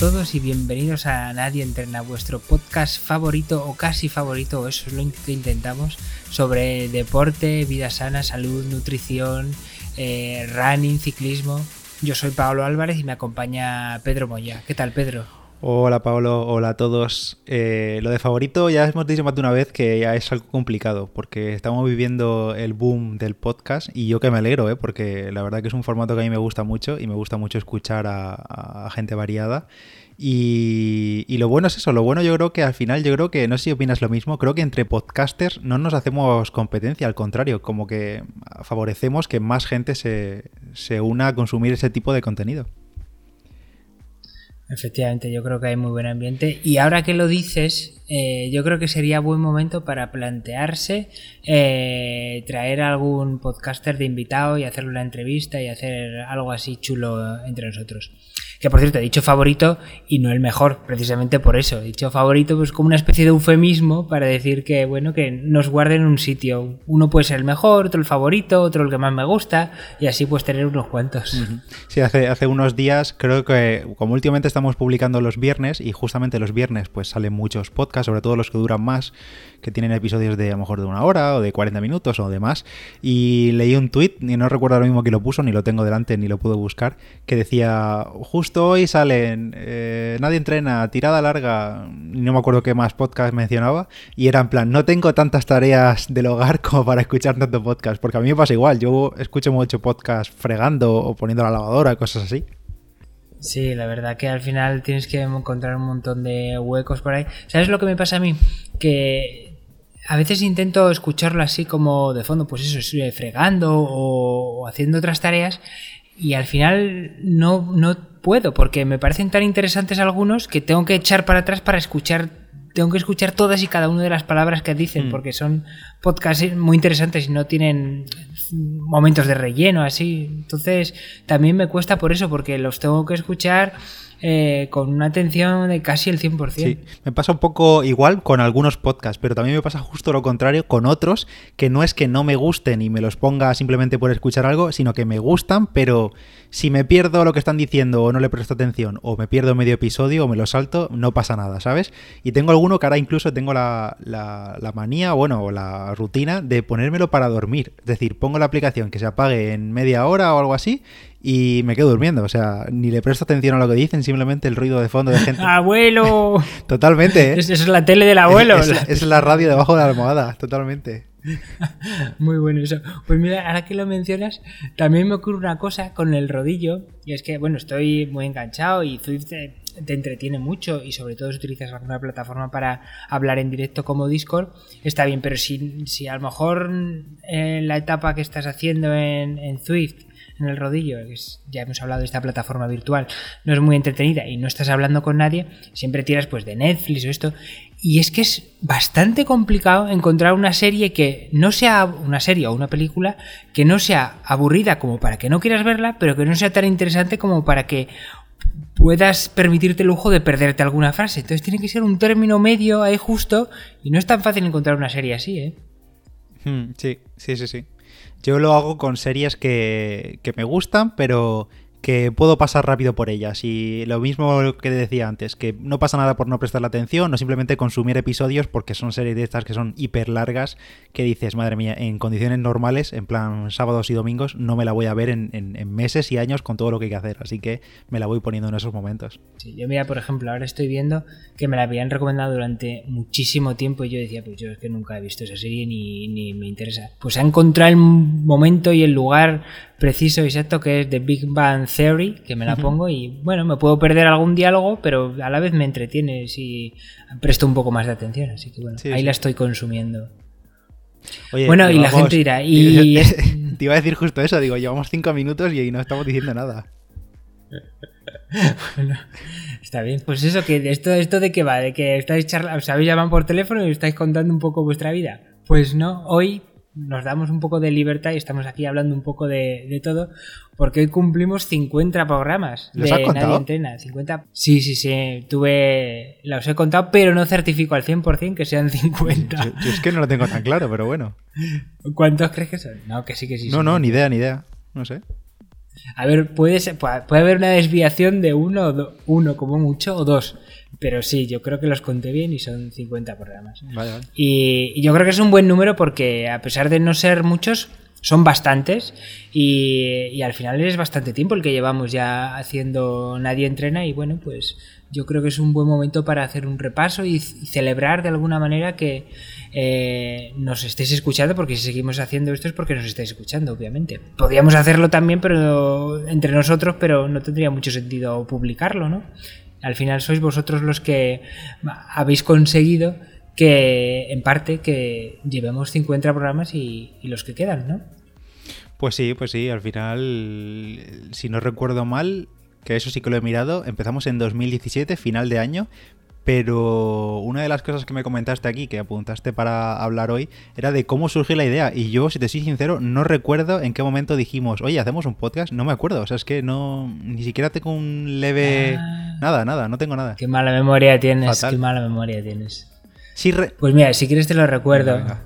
todos y bienvenidos a Nadie Entrena, vuestro podcast favorito o casi favorito, eso es lo que intentamos, sobre deporte, vida sana, salud, nutrición, eh, running, ciclismo. Yo soy Pablo Álvarez y me acompaña Pedro Moya. ¿Qué tal, Pedro? Hola Pablo, hola a todos. Eh, lo de favorito ya hemos dicho más de una vez que ya es algo complicado porque estamos viviendo el boom del podcast y yo que me alegro, ¿eh? porque la verdad que es un formato que a mí me gusta mucho y me gusta mucho escuchar a, gente variada. Y, y, lo bueno es eso, lo bueno yo creo que al final, yo creo que, no sé si opinas lo mismo, creo que entre podcasters no nos hacemos competencia, al contrario, como que favorecemos que más gente se, se una a consumir ese tipo de contenido. Efectivamente, yo creo que hay muy buen ambiente. Y ahora que lo dices, eh, yo creo que sería buen momento para plantearse eh, traer algún podcaster de invitado y hacerle una entrevista y hacer algo así chulo entre nosotros. Que por cierto, he dicho favorito y no el mejor, precisamente por eso. He dicho favorito pues como una especie de eufemismo para decir que, bueno, que nos guarden un sitio. Uno puede ser el mejor, otro el favorito, otro el que más me gusta y así pues tener unos cuantos. Sí, hace, hace unos días creo que como últimamente estamos publicando los viernes y justamente los viernes pues salen muchos podcasts, sobre todo los que duran más, que tienen episodios de a lo mejor de una hora o de 40 minutos o demás. Y leí un tweet, y no recuerdo ahora mismo que lo puso, ni lo tengo delante, ni lo puedo buscar, que decía, justo hoy salen eh, Nadie entrena, tirada larga, no me acuerdo qué más podcast mencionaba, y era en plan, no tengo tantas tareas del hogar como para escuchar tanto podcast, porque a mí me pasa igual, yo escucho mucho podcast fregando o poniendo la lavadora, cosas así. Sí, la verdad que al final tienes que encontrar un montón de huecos por ahí. ¿Sabes lo que me pasa a mí? Que a veces intento escucharlo así como de fondo, pues eso, fregando o, o haciendo otras tareas y al final no, no puedo porque me parecen tan interesantes algunos que tengo que echar para atrás para escuchar tengo que escuchar todas y cada una de las palabras que dicen mm. porque son podcasts muy interesantes y no tienen momentos de relleno así entonces también me cuesta por eso porque los tengo que escuchar eh, con una atención de casi el 100%. Sí, me pasa un poco igual con algunos podcasts, pero también me pasa justo lo contrario con otros que no es que no me gusten y me los ponga simplemente por escuchar algo, sino que me gustan, pero si me pierdo lo que están diciendo o no le presto atención o me pierdo medio episodio o me lo salto, no pasa nada, ¿sabes? Y tengo alguno que ahora incluso tengo la, la manía, bueno, o la rutina de ponérmelo para dormir. Es decir, pongo la aplicación que se apague en media hora o algo así y me quedo durmiendo. O sea, ni le presto atención a lo que dicen, simplemente el ruido de fondo de gente. ¡Abuelo! Totalmente, ¿eh? Es, es la tele del abuelo. Es, la radio debajo de la almohada, totalmente. Muy bueno eso. Pues mira, ahora que lo mencionas, también me ocurre una cosa con el rodillo. Y es que, bueno, estoy muy enganchado y Swift te, entretiene mucho y sobre todo si utilizas alguna plataforma para hablar en directo como Discord, está bien. Pero si, si a lo mejor en la etapa que estás haciendo en, en Swift en el rodillo, ya hemos hablado de esta plataforma virtual, no es muy entretenida y no estás hablando con nadie, siempre tiras pues de Netflix o esto. Y es que es bastante complicado encontrar una serie que no sea una serie o una película que no sea aburrida como para que no quieras verla, pero que no sea tan interesante como para que puedas permitirte el lujo de perderte alguna frase. Entonces tiene que ser un término medio ahí justo y no es tan fácil encontrar una serie así, ¿eh? Hmm, sí, sí, sí, sí. Yo lo hago con series que, que me gustan, pero que puedo pasar rápido por ellas. Y lo mismo que decía antes, que no pasa nada por no prestar la atención, o simplemente consumir episodios porque son series de estas que son hiper largas, que dices, madre mía, en condiciones normales, en plan sábados y domingos, no me la voy a ver en, meses y años con todo lo que hay que hacer. Así que me la voy poniendo en esos momentos. Sí, yo mira, por ejemplo, ahora estoy viendo que me la habían recomendado durante muchísimo tiempo y yo decía, pues yo es que nunca he visto esa serie ni me interesa. Pues ha encontrado el momento y el lugar preciso y exacto que es The Big Bang Theory, que me la pongo y bueno, me puedo perder algún diálogo, pero a la vez me entretiene si presto un poco más de atención, así que bueno, ahí la estoy consumiendo. bueno, y la gente dirá, y... Te iba a decir justo eso, digo, llevamos cinco minutos y no estamos diciendo nada. bueno, está bien. Pues eso, que esto, esto de qué va, de que estáis charlando, os habéis llamado por teléfono y estáis contando un poco vuestra vida. Pues no, hoy nos damos un poco de libertad y estamos aquí hablando un poco de, todo, porque hoy cumplimos 50 programas de Nadie Entrena. 50... Sí, sí, sí, tuve, los he contado, pero no certifico al 100% que sean 50. Yo, es que no lo tengo tan claro, pero bueno. ¿Cuántos crees que son? No, que sí, que sí. No, no, ni idea, ni idea, no sé. A ver, puede, ser- puede haber una desviación de uno, o do- uno como mucho, o dos. Pero sí, yo creo que los conté bien y son 50 programas. Vale, vale. Y, y yo creo que es un buen número porque a pesar de no ser muchos, son bastantes y, al final es bastante tiempo el que llevamos ya haciendo Nadie Entrena y bueno, pues yo creo que es un buen momento para hacer un repaso y celebrar de alguna manera que eh, nos estéis escuchando porque si seguimos haciendo esto es porque nos estáis escuchando, obviamente. Podríamos hacerlo también pero entre nosotros, pero no tendría mucho sentido publicarlo, ¿no? Al final sois vosotros los que habéis conseguido que, en parte, que llevemos 50 programas y, y los que quedan, ¿no? Pues sí, pues sí, al final, si no recuerdo mal, que eso sí que lo he mirado, empezamos en 2017, final de año, pero una de las cosas que me comentaste aquí, que apuntaste para hablar hoy, era de cómo surgió la idea. Y yo, si te soy sincero, no recuerdo en qué momento dijimos, oye, hacemos un podcast. No me acuerdo, o sea, es que no, ni siquiera tengo un leve... Ah. Nada, nada, no tengo nada. Qué mala memoria tienes, Fatal. qué mala memoria tienes. Re- Pues mira, si quieres te lo recuerdo. Venga, venga.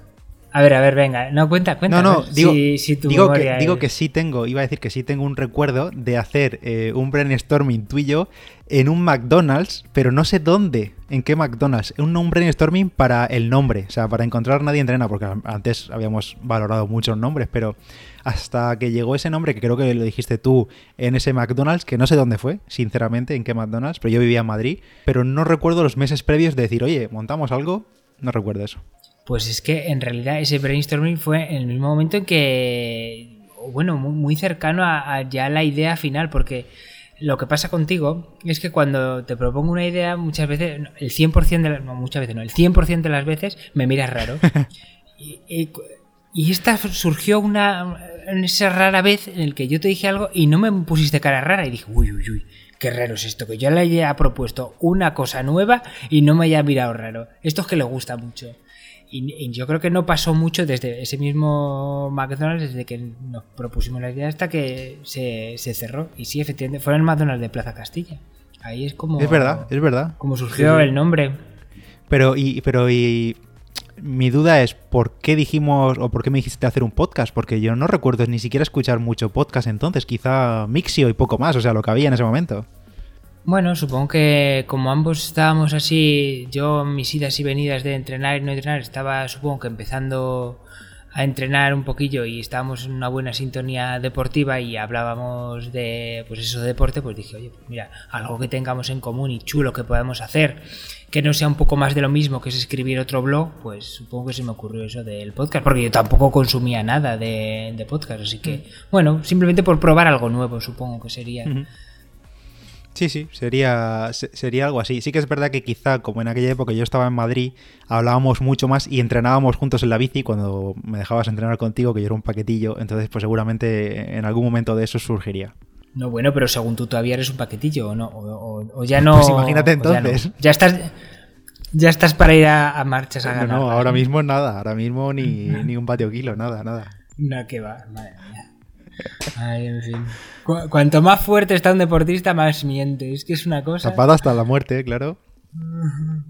A ver, a ver, venga. No, cuenta, cuenta. No, no, digo, si, si tu digo, que, digo es- que sí tengo, iba a decir que sí tengo un recuerdo de hacer eh, un brainstorming tú y yo en un McDonald's, pero no sé dónde, en qué McDonald's. Un, un brainstorming para el nombre, o sea, para encontrar Nadie Entrena, porque antes habíamos valorado muchos nombres, pero hasta que llegó ese nombre, que creo que lo dijiste tú en ese McDonald's, que no sé dónde fue, sinceramente, en qué McDonald's, pero yo vivía en Madrid, pero no recuerdo los meses previos de decir, oye, montamos algo, no recuerdo eso. Pues es que en realidad ese brainstorming fue en el mismo momento en que, bueno, muy, muy cercano a, a ya la idea final, porque lo que pasa contigo es que cuando te propongo una idea, muchas veces, el 100% de las, no, muchas veces no, el 100% de las veces me miras raro. y, y, y esta surgió una, en esa rara vez en el que yo te dije algo y no me pusiste cara rara y dije, uy, uy, uy. Qué raro es esto, que yo le haya propuesto una cosa nueva y no me haya mirado raro. Esto es que le gusta mucho. Y, y yo creo que no pasó mucho desde ese mismo McDonald's, desde que nos propusimos la idea hasta que se, se cerró. Y sí, efectivamente, fue en el McDonald's de Plaza Castilla. Ahí es como. Es verdad, es verdad. Como surgió Sí, sí. el nombre. Pero y, pero y mi duda es por qué dijimos o por qué me dijiste hacer un podcast, porque yo no recuerdo ni siquiera escuchar mucho podcast entonces, quizá Mixio y poco más, o sea, lo que había en ese momento. Bueno, supongo que como ambos estábamos así, yo mis idas y venidas de entrenar y no entrenar, estaba supongo que empezando a entrenar un poquillo y estábamos en una buena sintonía deportiva y hablábamos de pues eso de deporte, pues dije, oye, pues mira, algo que tengamos en común y chulo que podamos hacer, que no sea un poco más de lo mismo que es escribir otro blog, pues supongo que se me ocurrió eso del podcast, porque yo tampoco consumía nada de, de podcast, así que, bueno, simplemente por probar algo nuevo, supongo que sería. Sí, sí, sería, se- sería algo así. Sí que es verdad que quizá, como en aquella época yo estaba en Madrid, hablábamos mucho más y entrenábamos juntos en la bici cuando me dejabas entrenar contigo, que yo era un paquetillo, entonces pues seguramente en algún momento de eso surgiría. No, bueno, pero según tú todavía eres un paquetillo, ¿o no? O, o- o ya no. Pues imagínate ya no. entonces. Ya, estás. Ya estás para ir a, a marchas a No, ganar. no, ¿vale? ahora mismo nada, ahora mismo ni, ni un patio kilo, nada, nada. No, que va, madre mía. Ay, en fin. Cu- cuanto más fuerte está un deportista, más miente. Es que es una cosa. Tapado hasta la muerte, claro.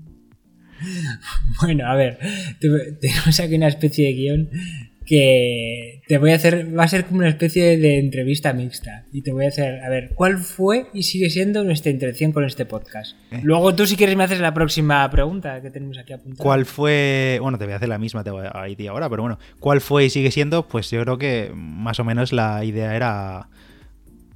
Bueno, a ver, te- tenemos aquí una especie de guion que te voy a hacer, va a ser como una especie de entrevista mixta. Y te voy a hacer, a ver, ¿cuál fue y sigue siendo nuestra intención con este podcast? Eh. Luego tú si quieres me haces la próxima pregunta que tenemos aquí apuntada. ¿Cuál fue? Bueno, te voy a hacer la misma te voy a ir ahora, pero bueno, ¿cuál fue y sigue siendo? Pues yo creo que más o menos la idea era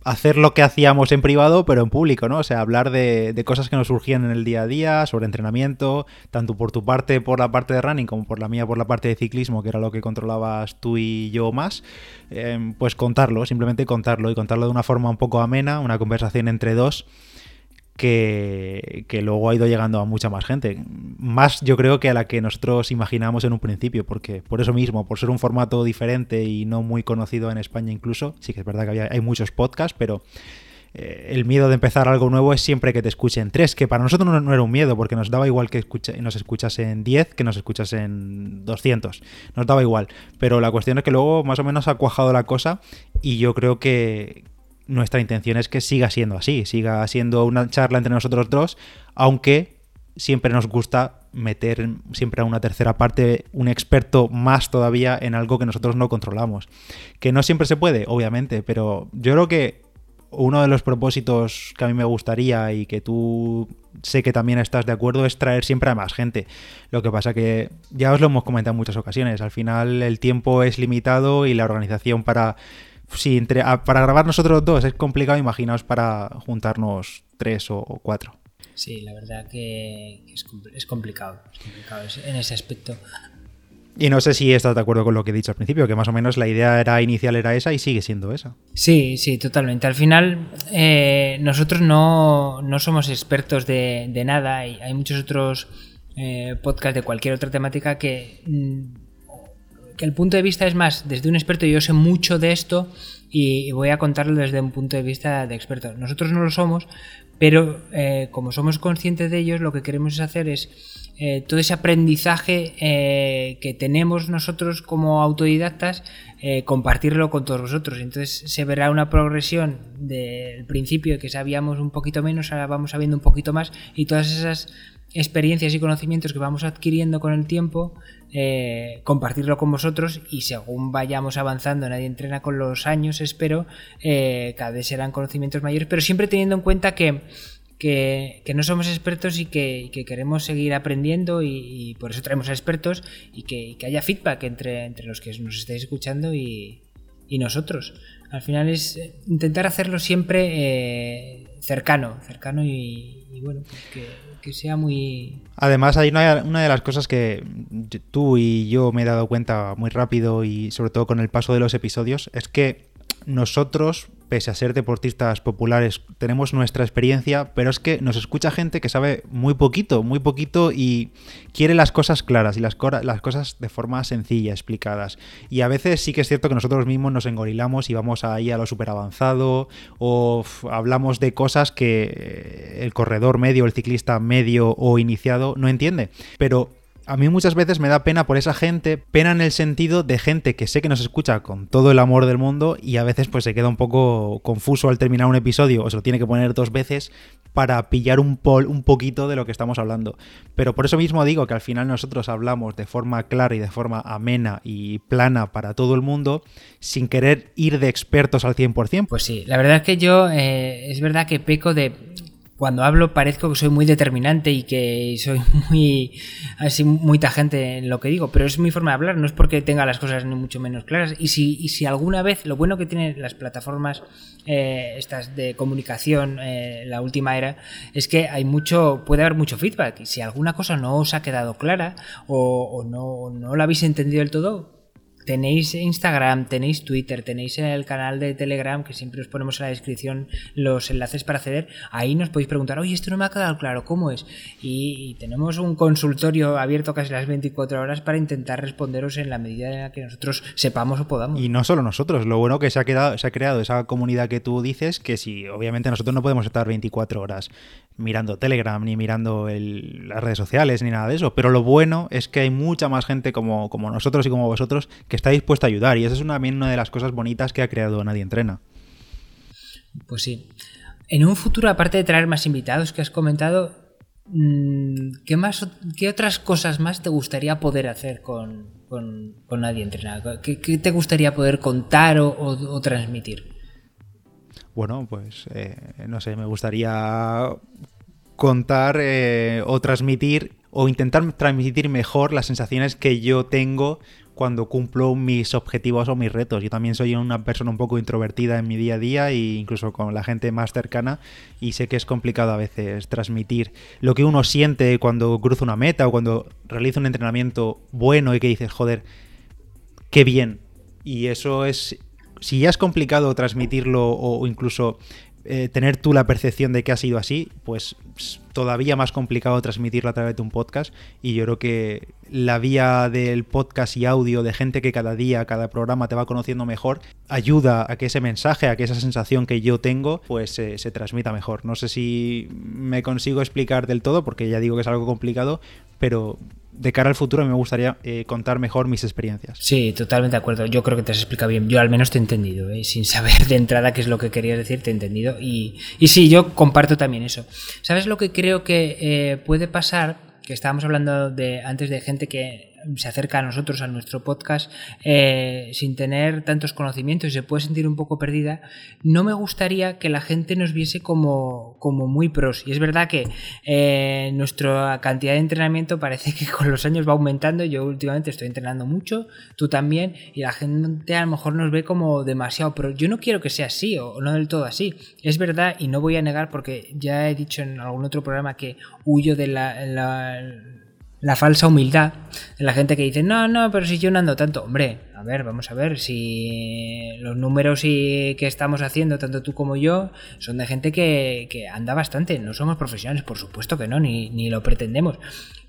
hacer lo que hacíamos en privado, pero en público, ¿no? O sea, hablar de, de cosas que nos surgían en el día a día, sobre entrenamiento, tanto por tu parte por la parte de running como por la mía por la parte de ciclismo, que era lo que controlabas tú y yo más, eh, pues contarlo, simplemente contarlo y contarlo de una forma un poco amena, una conversación entre dos que, que luego ha ido llegando a mucha más gente. Más yo creo que a la que nosotros imaginamos en un principio, porque por eso mismo, por ser un formato diferente y no muy conocido en España incluso, sí que es verdad que había- hay muchos podcasts, pero eh, el miedo de empezar algo nuevo es siempre que te escuchen tres, que para nosotros no, era un miedo, porque nos daba igual que nos escuchasen 10 que nos escuchasen 200, nos daba igual, pero la cuestión es que luego más o menos ha cuajado la cosa y yo creo que nuestra intención es que siga siendo así, siga siendo una charla entre nosotros dos, aunque siempre nos gusta meter siempre a una tercera parte, un experto más todavía en algo que nosotros no controlamos. Que no siempre se puede, obviamente, pero yo creo que uno de los propósitos que a mí me gustaría y que tú sé que también estás de acuerdo es traer siempre a más gente. Lo que pasa que ya os lo hemos comentado en muchas ocasiones, al final el tiempo es limitado y la organización para si para grabar nosotros dos es complicado, imaginaos para juntarnos tres o, cuatro. Sí, la verdad que es, complicado, es complicado en ese aspecto. Y no sé si estás de acuerdo con lo que he dicho al principio, que más o menos la idea era inicial era esa y sigue siendo esa. Sí, sí, totalmente. Al final, eh, nosotros no, somos expertos de, nada y hay muchos otros eh, podcasts de cualquier otra temática que, mm, que el punto de vista es más desde un experto. Yo sé mucho de esto y voy a contarlo desde un punto de vista de experto. Nosotros no lo somos, pero eh, como somos conscientes de ellos, lo que queremos hacer es eh, todo ese aprendizaje eh, que tenemos nosotros como autodidactas, eh, compartirlo con todos vosotros. Entonces se verá una progresión del principio que sabíamos un poquito menos, ahora vamos sabiendo un poquito más y todas esas experiencias y conocimientos que vamos adquiriendo con el tiempo, compartirlo con vosotros y según vayamos avanzando, nadie entrena con los años, espero, cada vez serán conocimientos mayores, pero siempre teniendo en cuenta que que, no somos expertos y que, queremos seguir aprendiendo y, por eso traemos a expertos y que, haya feedback entre, los que nos estáis escuchando y, nosotros. Al final es eh, intentar hacerlo siempre eh, cercano, cercano y, bueno, pues que, sea muy... Además, hay una, una, de las cosas que tú y yo me he dado cuenta muy rápido y sobre todo con el paso de los episodios, es que nosotros pese a ser deportistas populares, tenemos nuestra experiencia, pero es que nos escucha gente que sabe muy poquito, muy poquito y quiere las cosas claras y las, cosas de forma sencilla, explicadas. Y a veces sí que es cierto que nosotros mismos nos engorilamos y vamos ahí a lo súper avanzado o hablamos de cosas que el corredor medio, el ciclista medio o iniciado no entiende. Pero a mí muchas veces me da pena por esa gente, pena en el sentido de gente que sé que nos escucha con todo el amor del mundo y a veces pues se queda un poco confuso al terminar un episodio o se lo tiene que poner dos veces para pillar un, pol, un poquito de lo que estamos hablando. Pero por eso mismo digo que al final nosotros hablamos de forma clara y de forma amena y plana para todo el mundo sin querer ir de expertos al 100%. Pues sí, la verdad es que yo eh, es verdad que peco de cuando hablo parezco que soy muy determinante y que soy muy así muy tajante en lo que digo, pero es mi forma de hablar, no es porque tenga las cosas ni mucho menos claras. Y si, y si alguna vez, lo bueno que tienen las plataformas eh, estas de comunicación, eh, la última era, es que hay mucho, puede haber mucho feedback. Y si alguna cosa no os ha quedado clara o, o no, no la habéis entendido del todo, Tenéis Instagram, tenéis Twitter, tenéis el canal de Telegram, que siempre os ponemos en la descripción los enlaces para acceder. Ahí nos podéis preguntar, oye, esto no me ha quedado claro, ¿cómo es? Y, tenemos un consultorio abierto casi las 24 horas para intentar responderos en la medida en la que nosotros sepamos o podamos. Y no solo nosotros, lo bueno que se ha, quedado, se ha creado esa comunidad que tú dices, que si obviamente nosotros no podemos estar 24 horas mirando Telegram, ni mirando las redes sociales, ni nada de eso. Pero lo bueno es que hay mucha más gente como, como nosotros y como vosotros que está dispuesta a ayudar. Y esa es también una de las cosas bonitas que ha creado Nadie Entrena. Pues sí. En un futuro, aparte de traer más invitados que has comentado, mm, ¿qué, más, qué otras cosas más te gustaría poder hacer con, Nadie Entrena? ¿Qué, te gustaría poder contar o transmitir? bueno, pues eh, no sé, me gustaría contar eh, o transmitir o intentar transmitir mejor las sensaciones que yo tengo cuando cumplo mis objetivos o mis retos. Yo también soy una persona un poco introvertida en mi día a día e incluso con la gente más cercana y sé que es complicado a veces transmitir lo que uno siente cuando cruza una meta o cuando realiza un entrenamiento bueno y que dices, joder, qué bien. Y eso es si ya es complicado transmitirlo o, incluso eh, tener tú la percepción de que ha sido así, pues todavía más complicado transmitirlo a través de un podcast. Y yo creo que la vía del podcast y audio de gente que cada día, cada programa te va conociendo mejor, ayuda a que ese mensaje, a que esa sensación que yo tengo, pues se transmita mejor. No sé si me consigo explicar del todo, porque ya digo que es algo complicado, pero de cara al futuro me gustaría eh, contar mejor mis experiencias. Sí, totalmente de acuerdo. Yo creo que te has explicado bien. Yo al menos te he entendido, ¿eh? sin saber de entrada qué es lo que querías decir, te he entendido. Y, y sí, yo comparto también eso. ¿Sabes lo que creo que eh, puede pasar? que estábamos hablando de antes de gente que se acerca a nosotros, a nuestro podcast, eh, sin tener tantos conocimientos y se puede sentir un poco perdida, no me gustaría que la gente nos viese como, como muy pros. Y es verdad que eh, nuestra cantidad de entrenamiento parece que con los años va aumentando. Yo últimamente estoy entrenando mucho, tú también, y la gente a lo mejor nos ve como demasiado pro. Yo no quiero que sea así o no del todo así. Es verdad y no voy a negar porque ya he dicho en algún otro programa que huyo de la la falsa humildad de la gente que dice, no, no, pero si yo no ando tanto. Hombre, a ver, vamos a ver, si los números y que estamos haciendo, tanto tú como yo, son de gente que, que anda bastante. No somos profesionales, por supuesto que no, ni, ni lo pretendemos.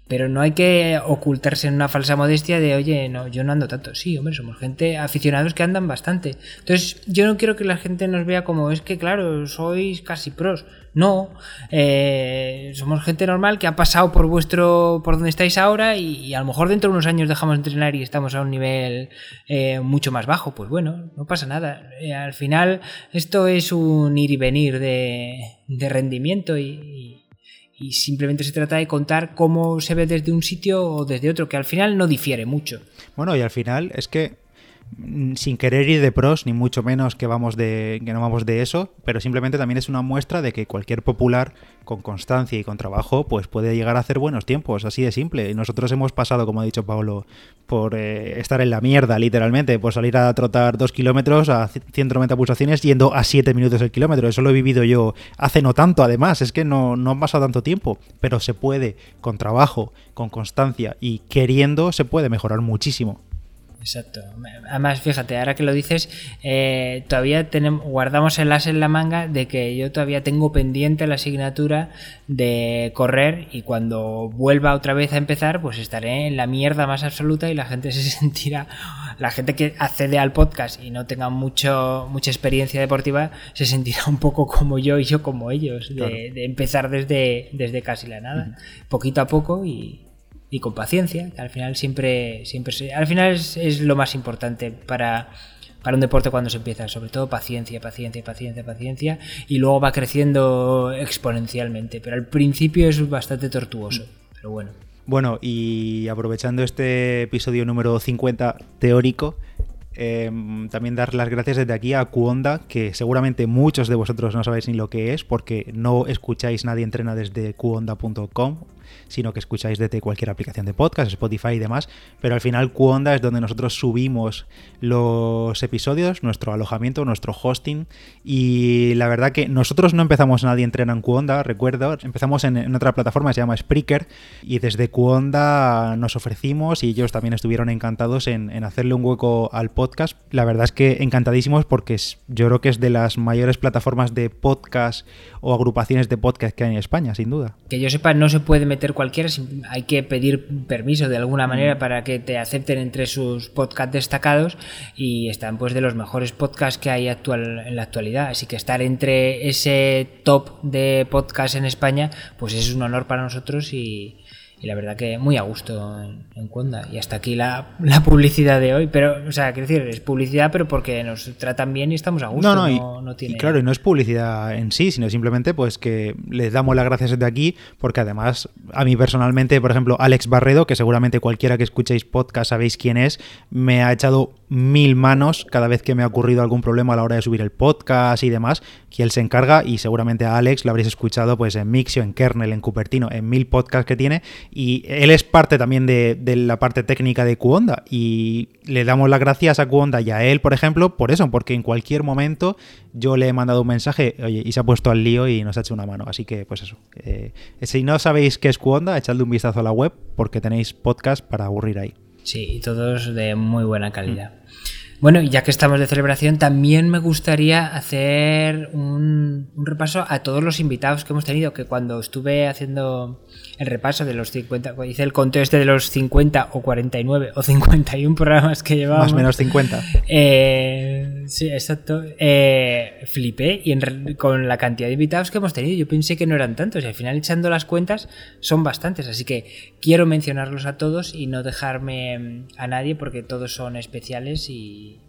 Pero no hay que ocultarse en una falsa modestia de, oye, no, yo no ando tanto. Sí, hombre, somos gente aficionados que andan bastante. Entonces, yo no quiero que la gente nos vea como, es que, claro, sois casi pros. No, eh, somos gente normal que ha pasado por vuestro, por donde estáis ahora y, a lo mejor dentro de unos años dejamos de entrenar y estamos a un nivel eh, mucho más bajo. Pues bueno, no pasa nada. Eh, al final, esto es un ir y venir de, de rendimiento y simplemente se trata de contar cómo se ve desde un sitio o desde otro, que al final no difiere mucho. Bueno, y al final es que sin querer ir de pros, ni mucho menos que, vamos de, que no vamos de eso, pero simplemente también es una muestra de que cualquier popular con constancia y con trabajo pues puede llegar a hacer buenos tiempos, así de simple. Y nosotros hemos pasado, como ha dicho Pablo, por eh, estar en la mierda, literalmente, por salir a trotar dos kilómetros a 190 pulsaciones yendo a 7 minutos el kilómetro. Eso lo he vivido yo hace no tanto, además, es que no, no ha pasado tanto tiempo, pero se puede, con trabajo, con constancia y queriendo, se puede mejorar muchísimo. Exacto. Además, fíjate, ahora que lo dices, eh, todavía tenemos, guardamos el as en la manga de que yo todavía tengo pendiente la asignatura de correr y cuando vuelva otra vez a empezar, pues estaré en la mierda más absoluta y la gente se sentirá, la gente que accede al podcast y no tenga mucho, mucha experiencia deportiva, se sentirá un poco como yo y yo como ellos, de, empezar desde, desde casi la nada, poquito a poco y, y con paciencia, que al final siempre, siempre al final es, lo más importante para, para un deporte cuando se empieza, sobre todo paciencia, paciencia, paciencia, paciencia, y luego va creciendo exponencialmente, pero al principio es bastante tortuoso, pero bueno. Bueno, y aprovechando este episodio número 50 teórico, Em, también dar las gracias desde aquí a Cuonda, que seguramente muchos de vosotros no sabéis ni lo que es, porque no escucháis Nadie Entrena desde cuonda.com, sino que escucháis desde cualquier aplicación de podcast, Spotify y demás. Pero al final Cuonda es donde nosotros subimos los episodios, nuestro alojamiento, nuestro hosting. Y la verdad que nosotros no empezamos Nadie Entrena en Cuonda, recuerdo. Empezamos en, otra plataforma, se llama Spreaker. Y desde Cuonda nos ofrecimos y ellos también estuvieron encantados en, hacerle un hueco al podcast la verdad es que encantadísimos porque yo creo que es de las mayores plataformas de podcast o agrupaciones de podcast que hay en España, sin duda. Que yo sepa, no se puede meter cualquiera, hay que pedir permiso de alguna mm. manera para que te acepten entre sus podcasts destacados y están pues de los mejores podcasts que hay actual, en la actualidad. Así que estar entre ese top de podcast en España, pues es un honor para nosotros y, y la verdad que muy a gusto en, en Y hasta aquí la, publicidad de hoy. Pero, o sea, quiero decir, es publicidad, pero porque nos tratan bien y estamos a gusto. No, no, y, claro, y no es publicidad en sí, sino simplemente pues que les damos las gracias desde aquí, porque además, a mí personalmente, por ejemplo, Alex Barredo, que seguramente cualquiera que escuchéis podcast sabéis quién es, me ha echado mil manos cada vez que me ha ocurrido algún problema a la hora de subir el podcast y demás, que él se encarga y seguramente a Alex lo habréis escuchado pues en Mixio, en Kernel, en Cupertino, en mil podcasts que tiene y él es parte también de, la parte técnica de Cuonda y le damos las gracias a Cuonda y a él, por ejemplo, por eso, porque en cualquier momento yo le he mandado un mensaje oye, y se ha puesto al lío y nos ha hecho una mano, así que pues eso. Eh, si no sabéis qué es Cuonda, echadle un vistazo a la web porque tenéis podcast para aburrir ahí. Sí, y todos de muy buena calidad. Bueno, ya que estamos de celebración, también me gustaría hacer un, repaso a todos los invitados que hemos tenido, que cuando estuve haciendo el repaso de los 50, hice el conteo este de los 50 o 49 o 51 programas que llevamos. Más o menos 50. Eh, sí, exacto. Eh, flipé y con la cantidad de invitados que hemos tenido, yo pensé que no eran tantos y al final echando las cuentas son bastantes, así que quiero mencionarlos a todos y no dejarme a nadie porque todos son especiales y,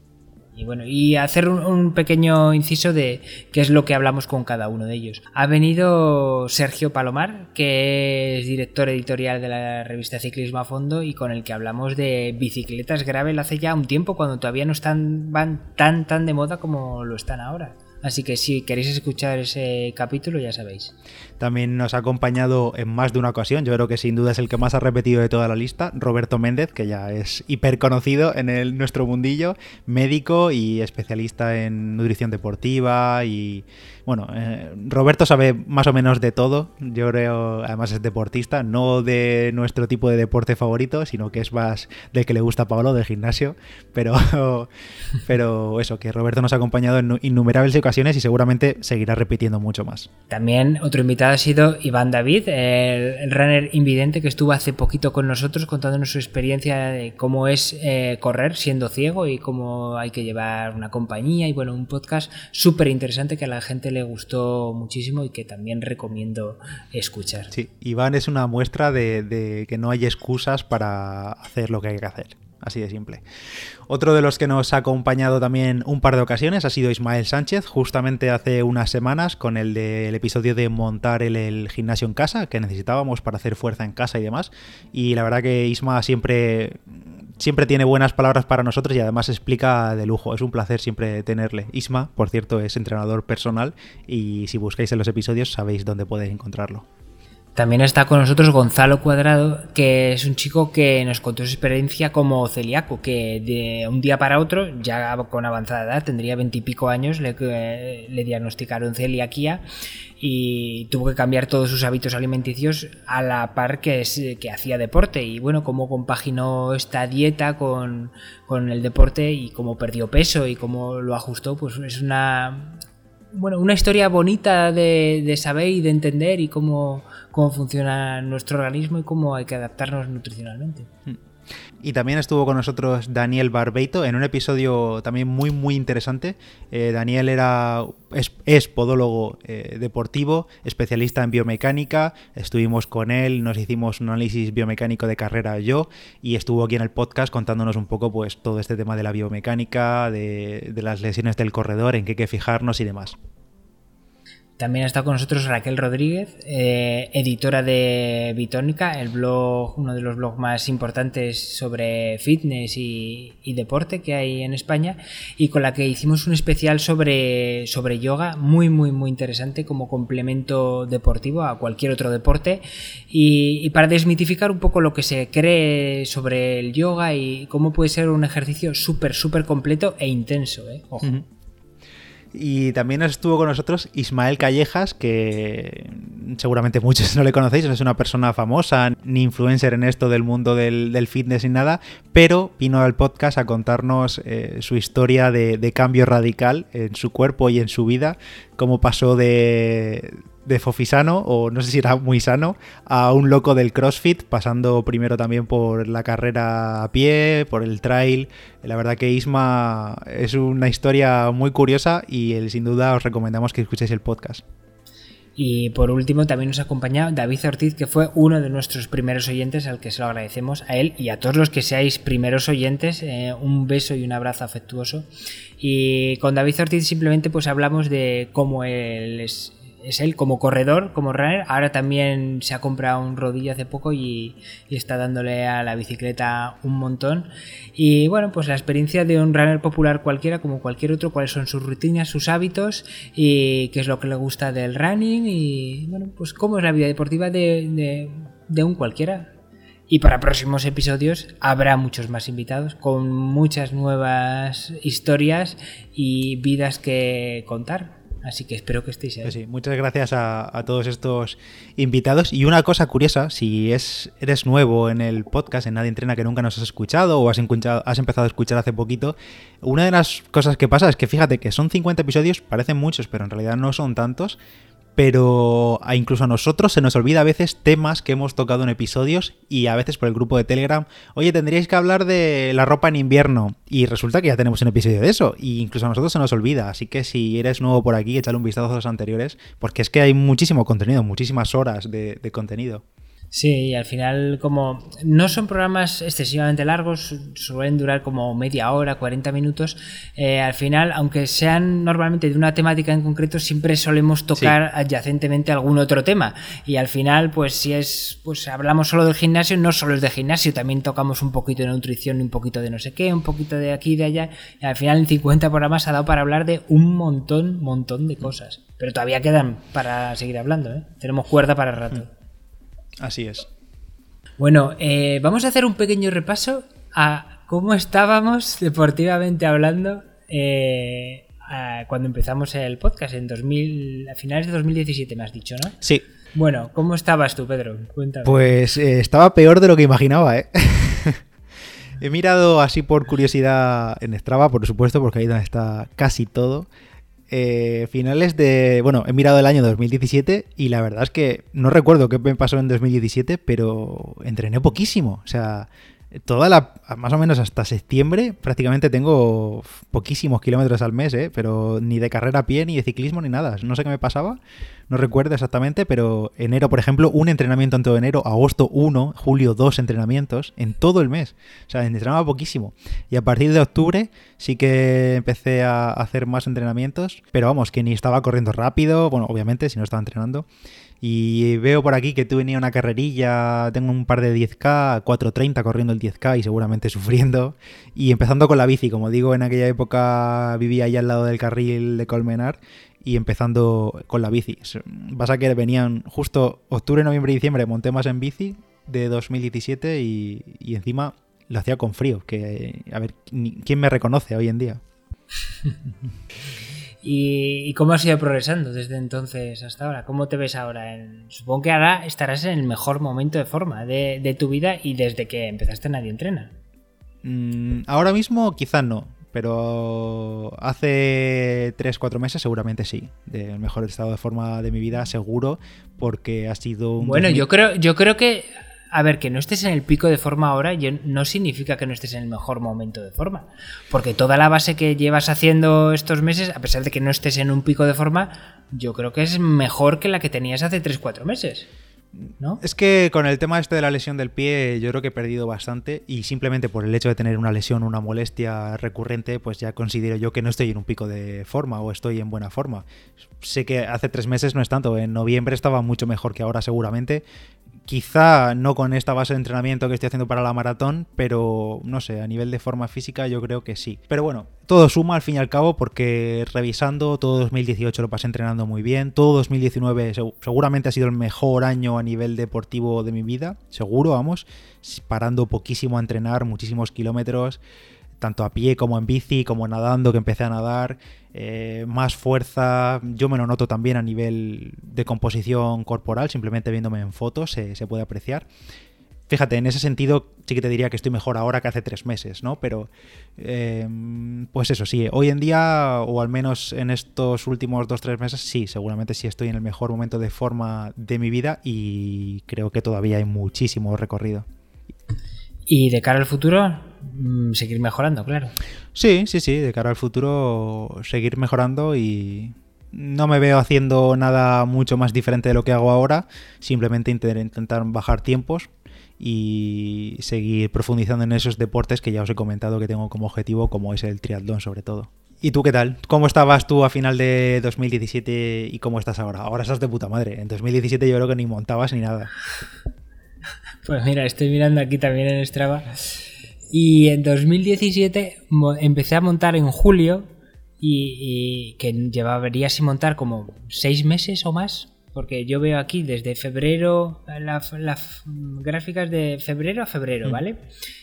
y bueno, y hacer un, pequeño inciso de qué es lo que hablamos con cada uno de ellos. Ha venido Sergio Palomar, que es director editorial de la revista Ciclismo a Fondo y con el que hablamos de bicicletas gravel hace ya un tiempo, cuando todavía no están van tan tan de moda como lo están ahora. Así que si queréis escuchar ese capítulo, ya sabéis. También nos ha acompañado en más de una ocasión, yo creo que sin duda es el que más ha repetido de toda la lista, Roberto Méndez, que ya es hiper conocido en nuestro mundillo, médico y especialista en nutrición deportiva y bueno, eh, Roberto sabe más o menos de todo, yo creo, además es deportista, no de nuestro tipo de deporte favorito, sino que es más del que le gusta a Pablo, del gimnasio, pero, pero eso, que Roberto nos ha acompañado en innumerables ocasiones y seguramente seguirá repitiendo mucho más. También otro invitado ha sido Iván David, el, runner invidente que estuvo hace poquito con nosotros contándonos su experiencia de cómo es eh, correr siendo ciego y cómo hay que llevar una compañía y bueno, un podcast súper interesante que a la gente le gustó muchísimo y que también recomiendo escuchar. Sí, Iván es una muestra de, que no hay excusas para hacer lo que hay que hacer. Así de simple. Otro de los que nos ha acompañado también un par de ocasiones ha sido Ismael Sánchez, justamente hace unas semanas con el del episodio de montar el, gimnasio en casa, que necesitábamos para hacer fuerza en casa y demás. Y la verdad que Isma siempre siempre tiene buenas palabras para nosotros y además explica de lujo. Es un placer siempre tenerle. Isma, por cierto, es entrenador personal y si buscáis en los episodios sabéis dónde podéis encontrarlo. También está con nosotros Gonzalo Cuadrado, que es un chico que nos contó su experiencia como celíaco, que de un día para otro, ya con avanzada edad, tendría veintipico años, le, eh, diagnosticaron celiaquía y tuvo que cambiar todos sus hábitos alimenticios a la par que, que hacía deporte. Y bueno, cómo compaginó esta dieta con, el deporte y cómo perdió peso y cómo lo ajustó, pues es una, bueno, una historia bonita de, de saber y de entender y cómo, cómo funciona nuestro organismo y cómo hay que adaptarnos nutricionalmente. Mm. Y también estuvo con nosotros Daniel Barbeito en un episodio también muy muy interesante. Eh, Daniel era es, podólogo eh, deportivo, especialista en biomecánica. Estuvimos con él, nos hicimos un análisis biomecánico de carrera yo y estuvo aquí en el podcast contándonos un poco pues todo este tema de la biomecánica, de, de las lesiones del corredor, en qué hay que fijarnos y demás. También está con nosotros Raquel Rodríguez, eh, editora de Bitónica, el blog, uno de los blogs más importantes sobre fitness y, deporte que hay en España, y con la que hicimos un especial sobre, sobre yoga, muy, muy, muy interesante como complemento deportivo a cualquier otro deporte, y, para desmitificar un poco lo que se cree sobre el yoga y cómo puede ser un ejercicio súper, súper completo e intenso. ¿eh? Y también estuvo con nosotros Ismael Callejas, que seguramente muchos no le conocéis, no es una persona famosa ni influencer en esto del mundo del, fitness ni nada, pero vino al podcast a contarnos eh, su historia de, cambio radical en su cuerpo y en su vida, cómo pasó de, de Fofisano, o no sé si era muy sano, a un loco del CrossFit, pasando primero también por la carrera a pie, por el trail. La verdad que Isma es una historia muy curiosa y sin duda os recomendamos que escuchéis el podcast. Y por último también nos acompaña David Ortiz, que fue uno de nuestros primeros oyentes, al que se lo agradecemos a él y a todos los que seáis primeros oyentes. Eh, un beso y un abrazo afectuoso. Y con David Ortiz simplemente pues hablamos de cómo él es es él como corredor, como runner. Ahora también se ha comprado un rodillo hace poco y, está dándole a la bicicleta un montón. Y bueno, pues la experiencia de un runner popular cualquiera, como cualquier otro, cuáles son sus rutinas, sus hábitos y qué es lo que le gusta del running y bueno, pues cómo es la vida deportiva de, de un cualquiera. Y para próximos episodios habrá muchos más invitados con muchas nuevas historias y vidas que contar. Así que espero que estéis ahí. Pues sí, muchas gracias a, todos estos invitados. Y una cosa curiosa, si es, eres nuevo en el podcast, en Nadie Entrena, que nunca nos has escuchado o has, has empezado a escuchar hace poquito, una de las cosas que pasa es que fíjate que son 50 episodios, parecen muchos, pero en realidad no son tantos pero incluso a nosotros se nos olvida a veces temas que hemos tocado en episodios y a veces por el grupo de Telegram, oye, tendríais que hablar de la ropa en invierno y resulta que ya tenemos un episodio de eso y incluso a nosotros se nos olvida, así que si eres nuevo por aquí, échale un vistazo a los anteriores porque es que hay muchísimo contenido, muchísimas horas de, contenido. Sí, y al final como no son programas excesivamente largos, suelen durar como media hora, 40 minutos, eh, al final, aunque sean normalmente de una temática en concreto, siempre solemos tocar adyacentemente algún otro tema. Y al final, pues si es, pues hablamos solo del gimnasio, no solo es de gimnasio, también tocamos un poquito de nutrición, un poquito de no sé qué, un poquito de aquí y de allá. Y al final en 50 programas ha dado para hablar de un montón, montón de cosas. Pero todavía quedan para seguir hablando, ¿eh? Tenemos cuerda para el rato. Así es. Bueno, eh, vamos a hacer un pequeño repaso a cómo estábamos deportivamente hablando eh, cuando empezamos el podcast en 2000, a finales de 2017, me has dicho, ¿no? Sí. Bueno, ¿cómo estabas tú, Pedro? Cuéntame. Pues eh, estaba peor de lo que imaginaba, ¿eh? He mirado así por curiosidad en Strava, por supuesto, porque ahí está casi todo. Eh, finales de. Bueno, he mirado el año 2017 y la verdad es que no recuerdo qué me pasó en 2017, pero entrené poquísimo. O sea, toda la. más o menos hasta septiembre prácticamente tengo poquísimos kilómetros al mes, ¿eh? Pero ni de carrera a pie, ni de ciclismo, ni nada. No sé qué me pasaba no recuerdo exactamente, pero enero, por ejemplo, un entrenamiento en todo enero, agosto uno, julio dos entrenamientos en todo el mes. O sea, entrenaba poquísimo. Y a partir de octubre sí que empecé a hacer más entrenamientos, pero vamos, que ni estaba corriendo rápido, bueno, obviamente, si no estaba entrenando. Y veo por aquí que tú venía una carrerilla, tengo un par de 10K, 4.30 corriendo el 10K y seguramente sufriendo. Y empezando con la bici, como digo, en aquella época vivía ahí al lado del carril de Colmenar y empezando con la bici. Pasa que venían justo octubre, noviembre y diciembre, monté más en bici de 2017 y, y encima lo hacía con frío, que a ver, ¿quién me reconoce hoy en día? ¿Y, cómo has ido progresando desde entonces hasta ahora? ¿Cómo te ves ahora? supongo que ahora estarás en el mejor momento de forma de, tu vida y desde que empezaste nadie entrena. Mm, ahora mismo quizás no pero hace 3-4 meses seguramente sí, del mejor estado de forma de mi vida, seguro, porque ha sido un... Bueno, yo creo, yo creo que, a ver, que no estés en el pico de forma ahora no significa que no estés en el mejor momento de forma, porque toda la base que llevas haciendo estos meses, a pesar de que no estés en un pico de forma, yo creo que es mejor que la que tenías hace 3-4 meses. Es que con el tema este de la lesión del pie yo creo que he perdido bastante y simplemente por el hecho de tener una lesión, una molestia recurrente, pues ya considero yo que no estoy en un pico de forma o estoy en buena forma. Sé que hace tres meses no es tanto, en noviembre estaba mucho mejor que ahora seguramente Quizá no con esta base de entrenamiento que estoy haciendo para la maratón, pero no sé, a nivel de forma física yo creo que sí. Pero bueno, todo suma al fin y al cabo porque revisando todo 2018 lo pasé entrenando muy bien, todo 2019 seguramente ha sido el mejor año a nivel deportivo de mi vida, seguro, vamos, parando poquísimo a entrenar, muchísimos kilómetros tanto a pie como en bici, como nadando, que empecé a nadar, eh, más fuerza, yo me lo noto también a nivel de composición corporal, simplemente viéndome en fotos se, puede apreciar. Fíjate, en ese sentido sí que te diría que estoy mejor ahora que hace tres meses, ¿no? Pero, em, pues eso, sí, hoy en día, o al menos en estos últimos dos, tres meses, sí, seguramente sí estoy en el mejor momento de forma de mi vida y creo que todavía hay muchísimo recorrido. ¿Y de cara al futuro? Mm, seguir mejorando, claro. Sí, sí, sí, de cara al futuro seguir mejorando y no me veo haciendo nada mucho más diferente de lo que hago ahora, simplemente intentar bajar tiempos y seguir profundizando en esos deportes que ya os he comentado que tengo como objetivo, como es el triatlón sobre todo. ¿Y tú qué tal? ¿Cómo estabas tú a final de 2017 y cómo estás ahora? Ahora estás de puta madre. En 2017 yo creo que ni montabas ni nada. Pues mira, estoy mirando aquí también en Strava y en 2017 empecé a montar en julio y, que llevaría sin montar como seis meses o más. Porque yo veo aquí desde febrero, las gráficas de febrero a febrero, mm. ¿vale?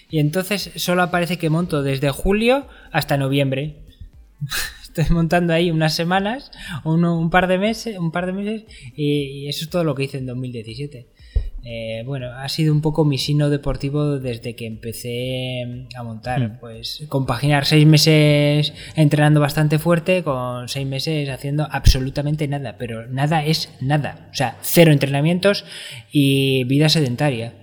Y entonces solo aparece que monto desde julio hasta noviembre. Estoy montando ahí unas semanas, un par de meses, un par de meses, y eso es todo lo que hice en 2017. Eh, bueno, ha sido un poco mi sino deportivo desde que empecé a montar. Hmm. Pues compaginar seis meses entrenando bastante fuerte con seis meses haciendo absolutamente nada, pero nada es nada. O sea, cero entrenamientos y vida sedentaria.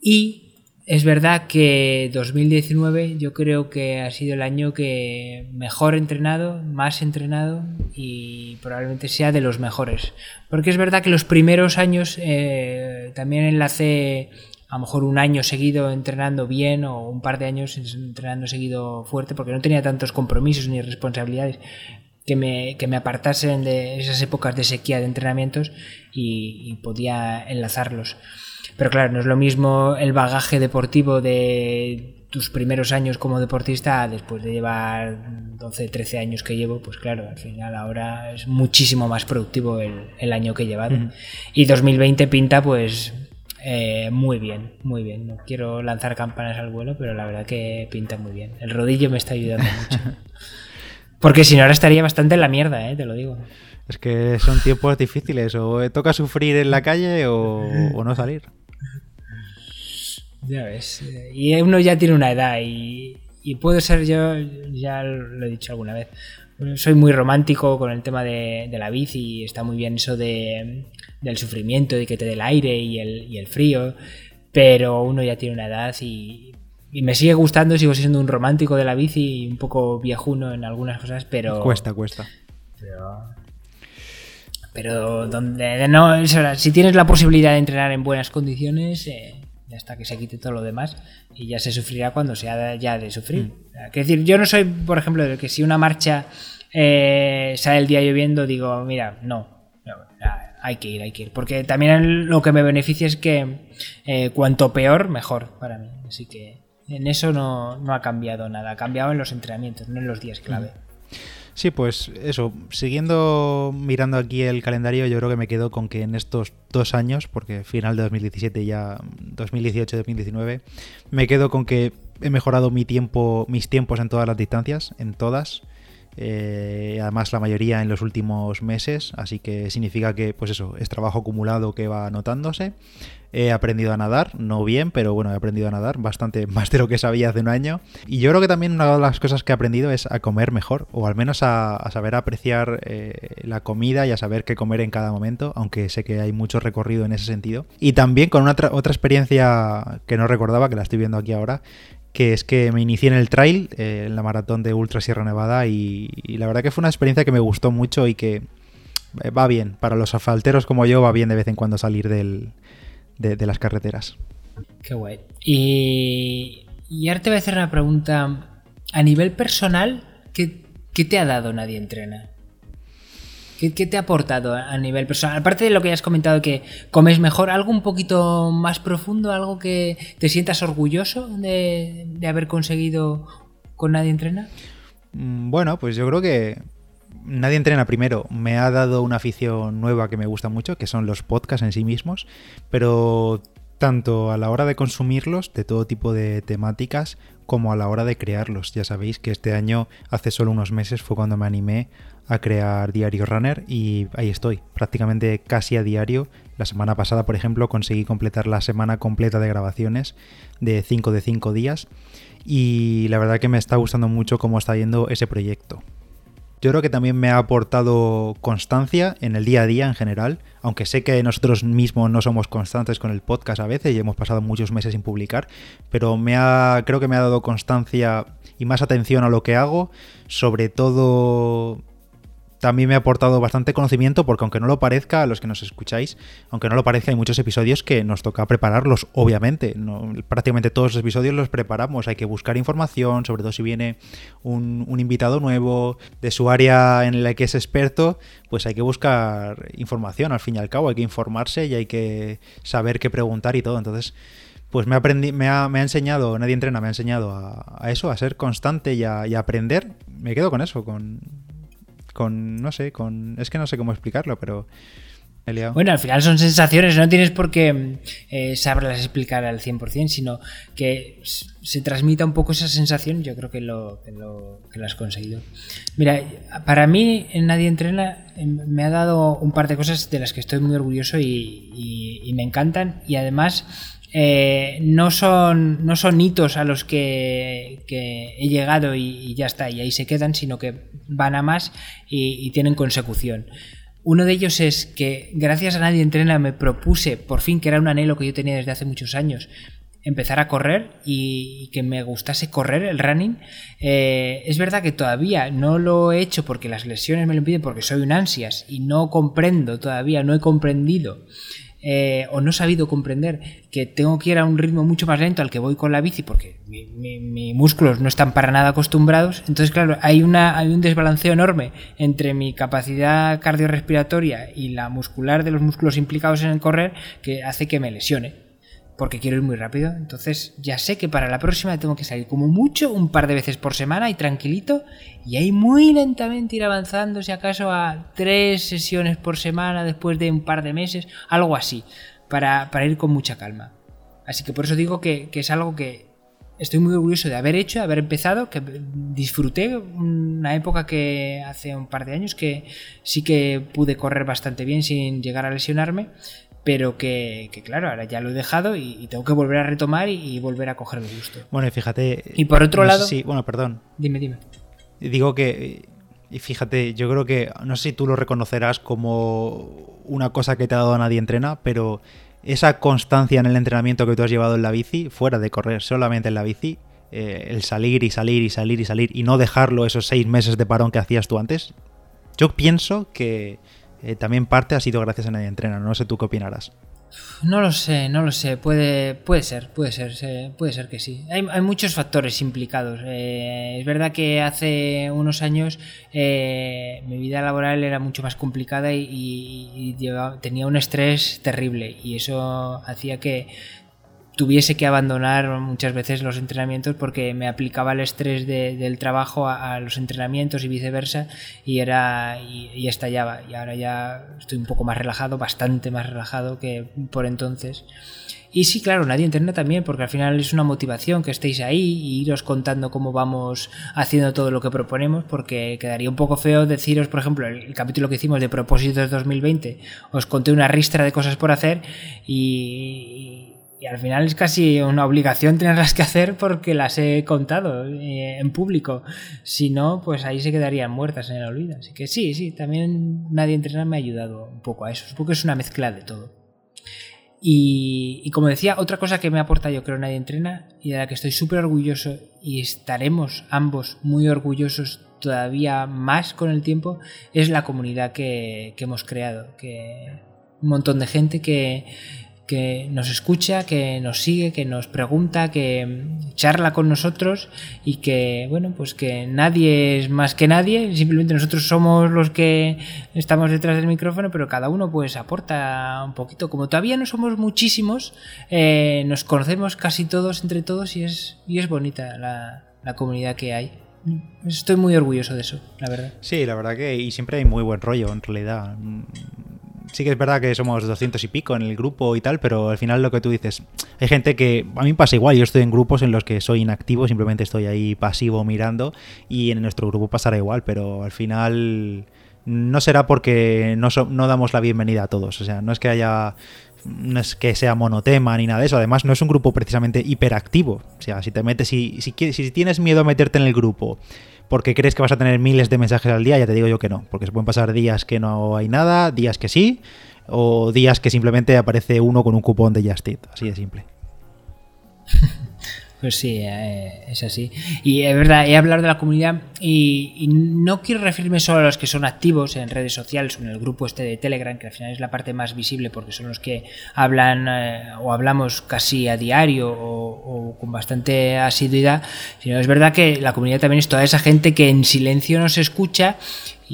Y es verdad que 2019 yo creo que ha sido el año que mejor entrenado, más entrenado y probablemente sea de los mejores. Porque es verdad que los primeros años eh, también enlacé a lo mejor un año seguido entrenando bien o un par de años entrenando seguido fuerte porque no tenía tantos compromisos ni responsabilidades que me, que me apartasen de esas épocas de sequía de entrenamientos y, y podía enlazarlos. Pero claro, no es lo mismo el bagaje deportivo de tus primeros años como deportista después de llevar 12, 13 años que llevo, pues claro, al final ahora es muchísimo más productivo el, el año que he llevado. Y 2020 pinta pues eh, muy bien, muy bien. No quiero lanzar campanas al vuelo, pero la verdad que pinta muy bien. El rodillo me está ayudando mucho. Porque si no, ahora estaría bastante en la mierda, eh, te lo digo. Es que son tiempos difíciles. O toca sufrir en la calle o, o no salir. Ya ves. Y uno ya tiene una edad y, y puedo ser yo, ya lo he dicho alguna vez, soy muy romántico con el tema de, de la bici y está muy bien eso de, del sufrimiento, de que te dé el aire y el, y el frío, pero uno ya tiene una edad y, y, me sigue gustando, sigo siendo un romántico de la bici y un poco viejuno en algunas cosas, pero... Cuesta, cuesta. Pero, pero donde no, si tienes la posibilidad de entrenar en buenas condiciones... Eh, hasta que se quite todo lo demás y ya se sufrirá cuando sea ya de sufrir. Mm. Es decir, yo no soy, por ejemplo, de que si una marcha eh, sale el día lloviendo, digo, mira, no, no, hay que ir, hay que ir. Porque también lo que me beneficia es que eh, cuanto peor, mejor para mí. Así que en eso no, no, ha cambiado nada. Ha cambiado en los entrenamientos, no en los días clave. Sí, pues eso, siguiendo mirando aquí el calendario, yo creo que me quedo con que en estos dos años, porque final de 2017 ya 2018-2019, me quedo con que he mejorado mi tiempo, mis tiempos en todas las distancias, en todas. Eh, además la mayoría en los últimos meses, así que significa que pues eso, es trabajo acumulado que va notándose. He aprendido a nadar, no bien, pero bueno, he aprendido a nadar bastante más de lo que sabía hace un año. Y yo creo que también una de las cosas que he aprendido es a comer mejor, o al menos a, saber apreciar eh, la comida y a saber qué comer en cada momento, aunque sé que hay mucho recorrido en ese sentido. Y también con una otra experiencia que no recordaba, que la estoy viendo aquí ahora, que es que me inicié en el trail, eh, en la maratón de Ultra Sierra Nevada, y, la verdad que fue una experiencia que me gustó mucho y que eh, va bien. Para los asfalteros como yo, va bien de vez en cuando salir del, de, de, las carreteras. Qué guay. Y, y, ahora te voy a hacer una pregunta. A nivel personal, ¿qué, qué te ha dado Nadie Entrena? ¿Qué, ¿Qué, te ha aportado a nivel personal? Aparte de lo que ya has comentado, que comes mejor, ¿algo un poquito más profundo? ¿Algo que te sientas orgulloso de, de haber conseguido con Nadie Entrena? Mm, Bueno, pues yo creo que Nadie Entrena primero me ha dado una afición nueva que me gusta mucho, que son los podcasts en sí mismos, pero tanto a la hora de consumirlos, de todo tipo de temáticas, como a la hora de crearlos. Ya sabéis que este año, hace solo unos meses, fue cuando me animé a crear Diario Runner y ahí estoy, prácticamente casi a diario. La semana pasada, por ejemplo, conseguí completar la semana completa de grabaciones de 5 de 5 días y la verdad que me está gustando mucho cómo está yendo ese proyecto. Yo creo que también me ha aportado constancia en el día a día en general, aunque sé que nosotros mismos no somos constantes con el podcast a veces y hemos pasado muchos meses sin publicar, pero me ha, creo que me ha dado constancia y más atención a lo que hago, sobre todo también me ha aportado bastante conocimiento porque aunque no lo parezca, a los que nos escucháis, aunque no lo parezca, hay muchos episodios que nos toca prepararlos, obviamente. Prácticamente todos los episodios los preparamos, hay que buscar información, sobre todo si viene un, invitado nuevo de su área en la que es experto, pues hay que buscar información, al fin y al cabo, hay que informarse y hay que saber qué preguntar y todo. Entonces, pues me, aprendí, me, ha, me ha enseñado, nadie entrena, me ha enseñado a, a eso, a ser constante y a, y a aprender. Me quedo con eso, con con, no sé, con... Es que no sé cómo explicarlo, pero... Bueno, al final son sensaciones, no tienes por qué eh, saberlas explicar al 100%, sino que se transmita un poco esa sensación, yo creo que lo, que lo, que lo has conseguido. Mira, para mí en Nadie Entrena me ha dado un par de cosas de las que estoy muy orgulloso y, y me encantan y además eh, no, son, no son hitos a los que, que he llegado y, ya está, y ahí se quedan, sino que van a más y, y, tienen consecución. Uno de ellos es que gracias a Nadie Entrena me propuse, por fin, que era un anhelo que yo tenía desde hace muchos años, empezar a correr y, que me gustase correr el running. Eh, es verdad que todavía no lo he hecho porque las lesiones me lo impiden, porque soy un ansias y no comprendo todavía, no he comprendido. Eh, o no he sabido comprender que tengo que ir a un ritmo mucho más lento al que voy con la bici porque mis músculos no están para nada acostumbrados. Entonces, claro, hay, una, hay un desbalanceo enorme entre mi capacidad cardiorrespiratoria y la muscular de los músculos implicados en el correr que hace que me lesione porque quiero ir muy rápido. Entonces ya sé que para la próxima tengo que salir como mucho un par de veces por semana y tranquilito y ahí muy lentamente ir avanzando si acaso a tres sesiones por semana después de un par de meses, algo así, para, ir con mucha calma. Así que por eso digo que, es algo que estoy muy orgulloso de haber hecho, de haber empezado, que disfruté una época que hace un par de años que sí que pude correr bastante bien sin llegar a lesionarme pero que, claro, ahora ya lo he dejado y, tengo que volver a retomar y, volver a coger el gusto. Bueno, y fíjate... Y por otro lado... Sí, bueno, perdón. Dime, dime. Digo que, y fíjate, yo creo que, no sé si tú lo reconocerás como una cosa que te ha dado a nadie entrena, pero esa constancia en el entrenamiento que tú has llevado en la bici, fuera de correr, solamente en la bici, eh, el salir y salir y salir y salir y no dejarlo esos seis meses de parón que hacías tú antes, yo pienso que eh, también parte ha sido gracias a Nadie Entrena. No sé tú qué opinarás. No lo sé, no lo sé. Puede, puede ser, puede ser, puede ser que sí. Hay, muchos factores implicados. Eh, es verdad que hace unos años eh, mi vida laboral era mucho más complicada y, tenía un estrés terrible y eso hacía que tuviese que abandonar muchas veces los entrenamientos porque me aplicaba el estrés del trabajo a, los entrenamientos y viceversa y era y, estallaba. Y ahora ya estoy un poco más relajado bastante más relajado que por entonces. Y sí, claro, nadie entrena también, porque al final es una motivación que estéis ahí y iros contando cómo vamos haciendo todo lo que proponemos, porque quedaría un poco feo deciros, por ejemplo, el, capítulo que hicimos de propósitos 2020, os conté una ristra de cosas por hacer y, y al final es casi una obligación tenerlas que hacer porque las he contado eh, en público. Si no, pues ahí se quedarían muertas en el olvido. Así que sí, sí, también nadie entrenar me ha ayudado un poco a eso. Supongo que es una mezcla de todo. Y, como decía, otra cosa que me aporta yo creo Nadie Entrena y de la que estoy súper orgulloso y estaremos ambos muy orgullosos todavía más con el tiempo es la comunidad que, que hemos creado. Que un montón de gente que, que nos escucha, que nos sigue, que nos pregunta, que charla con nosotros y que, bueno, pues que nadie es más que nadie, simplemente nosotros somos los que estamos detrás del micrófono, pero cada uno pues aporta un poquito. Como todavía no somos muchísimos, eh, nos conocemos casi todos entre todos y es, y es bonita la, la comunidad que hay. Estoy muy orgulloso de eso, la verdad. Sí, la verdad que y siempre hay muy buen rollo en realidad sí que es verdad que somos 200 y pico en el grupo y tal, pero al final lo que tú dices, hay gente que a mí pasa igual, yo estoy en grupos en los que soy inactivo, simplemente estoy ahí pasivo mirando y en nuestro grupo pasará igual, pero al final no será porque no, no damos la bienvenida a todos, o sea, no es que haya no es que sea monotema ni nada de eso. Además, no es un grupo precisamente hiperactivo. O sea, si te metes, si, si, si tienes miedo a meterte en el grupo porque crees que vas a tener miles de mensajes al día, ya te digo yo que no, porque se pueden pasar días que no hay nada, días que sí, o días que simplemente aparece uno con un cupón de Just así de simple. Pues sí, eh, es así. Y es verdad, he hablado de la comunidad y, no quiero referirme solo a los que son activos en redes sociales o en el grupo este de Telegram, que al final es la parte más visible porque son los que hablan eh, o hablamos casi a diario o, con bastante asiduidad, sino es verdad que la comunidad también es toda esa gente que en silencio nos escucha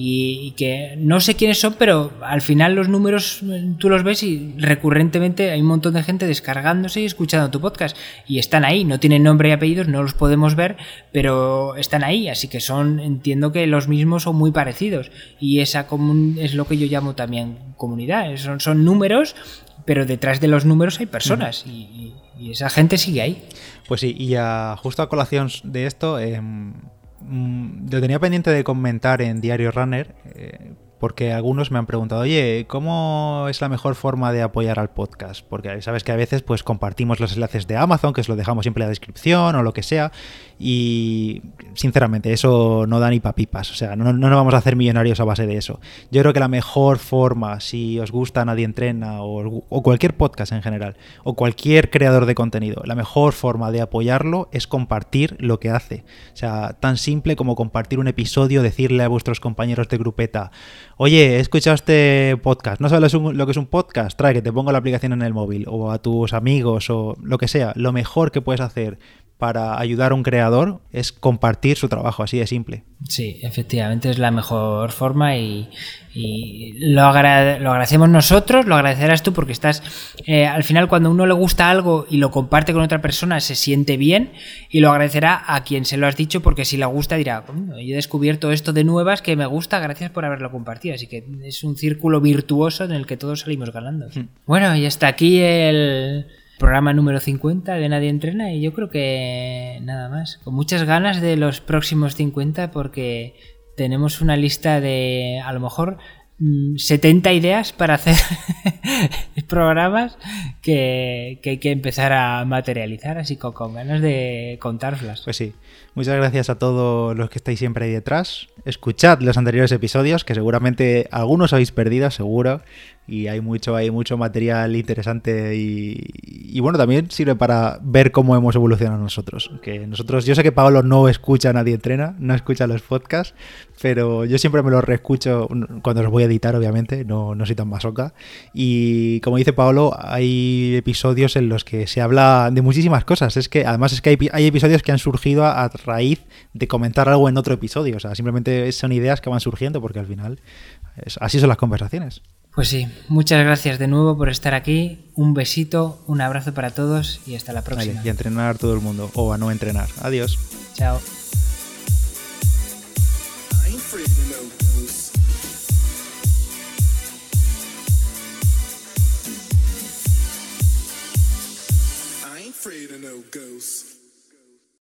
y, que no sé quiénes son, pero al final los números tú los ves y recurrentemente hay un montón de gente descargándose y escuchando tu podcast. Y están ahí, no tienen nombre y apellidos, no los podemos ver, pero están ahí, así que son, entiendo que los mismos son muy parecidos. Y esa es lo que yo llamo también comunidad, son, son números, pero detrás de los números hay personas. Y, esa gente sigue ahí. Pues sí, y justo a colación de esto, em, Mm, lo tenía pendiente de comentar en Diario Runner, eh, porque algunos me han preguntado, oye, ¿cómo es la mejor forma de apoyar al podcast? Porque sabes que a veces pues compartimos los enlaces de Amazon, que os lo dejamos siempre en la descripción o lo que sea, y sinceramente eso no da ni papipas, o sea, no, no nos vamos a hacer millonarios a base de eso. Yo creo que la mejor forma, si os gusta Nadie Entrena o, o cualquier podcast en general, o cualquier creador de contenido, la mejor forma de apoyarlo es compartir lo que hace. O sea, tan simple como compartir un episodio, decirle a vuestros compañeros de grupeta, oye, he escuchado este podcast, ¿no sabes lo que es un podcast? Trae que te pongo la aplicación en el móvil, o a tus amigos, o lo que sea. Lo mejor que puedes hacer para ayudar a un creador es compartir su trabajo, así de simple. Sí, efectivamente es la mejor forma y, lo, agradecemos nosotros, lo agradecerás tú porque estás, eh, al final cuando uno le gusta algo y lo comparte con otra persona se siente bien y lo agradecerá a quien se lo has dicho porque si le gusta dirá, yo he descubierto esto de nuevas que me gusta, gracias por haberlo compartido. Así que es un círculo virtuoso en el que todos salimos ganando. Hmm. Bueno, y hasta aquí el programa número 50 de Nadie Entrena y yo creo que nada más. Con muchas ganas de los próximos 50 porque tenemos una lista de a lo mejor 70 mm, ideas para hacer programas que, hay que empezar a materializar, así con, con ganas de contároslas. Pues sí, muchas gracias a todos los que estáis siempre ahí detrás. Escuchad los anteriores episodios, que seguramente algunos habéis perdido, seguro y hay mucho, hay mucho material interesante y, bueno, también sirve para ver cómo hemos evolucionado nosotros. Que nosotros, yo sé que Pablo no escucha a nadie entrena, no escucha los podcasts, pero yo siempre me los reescucho cuando los voy a editar, obviamente, no, no soy tan masoca. Y como dice Pablo, hay episodios en los que se habla de muchísimas cosas. Es que además es que hay, hay episodios que han surgido a, a raíz de comentar algo en otro episodio. O sea, simplemente son ideas que van surgiendo porque al final es, así son las conversaciones. Pues sí, muchas gracias de nuevo por estar aquí. Un besito, un abrazo para todos y hasta la próxima. y a entrenar todo el mundo o a no entrenar. Adiós. Chao.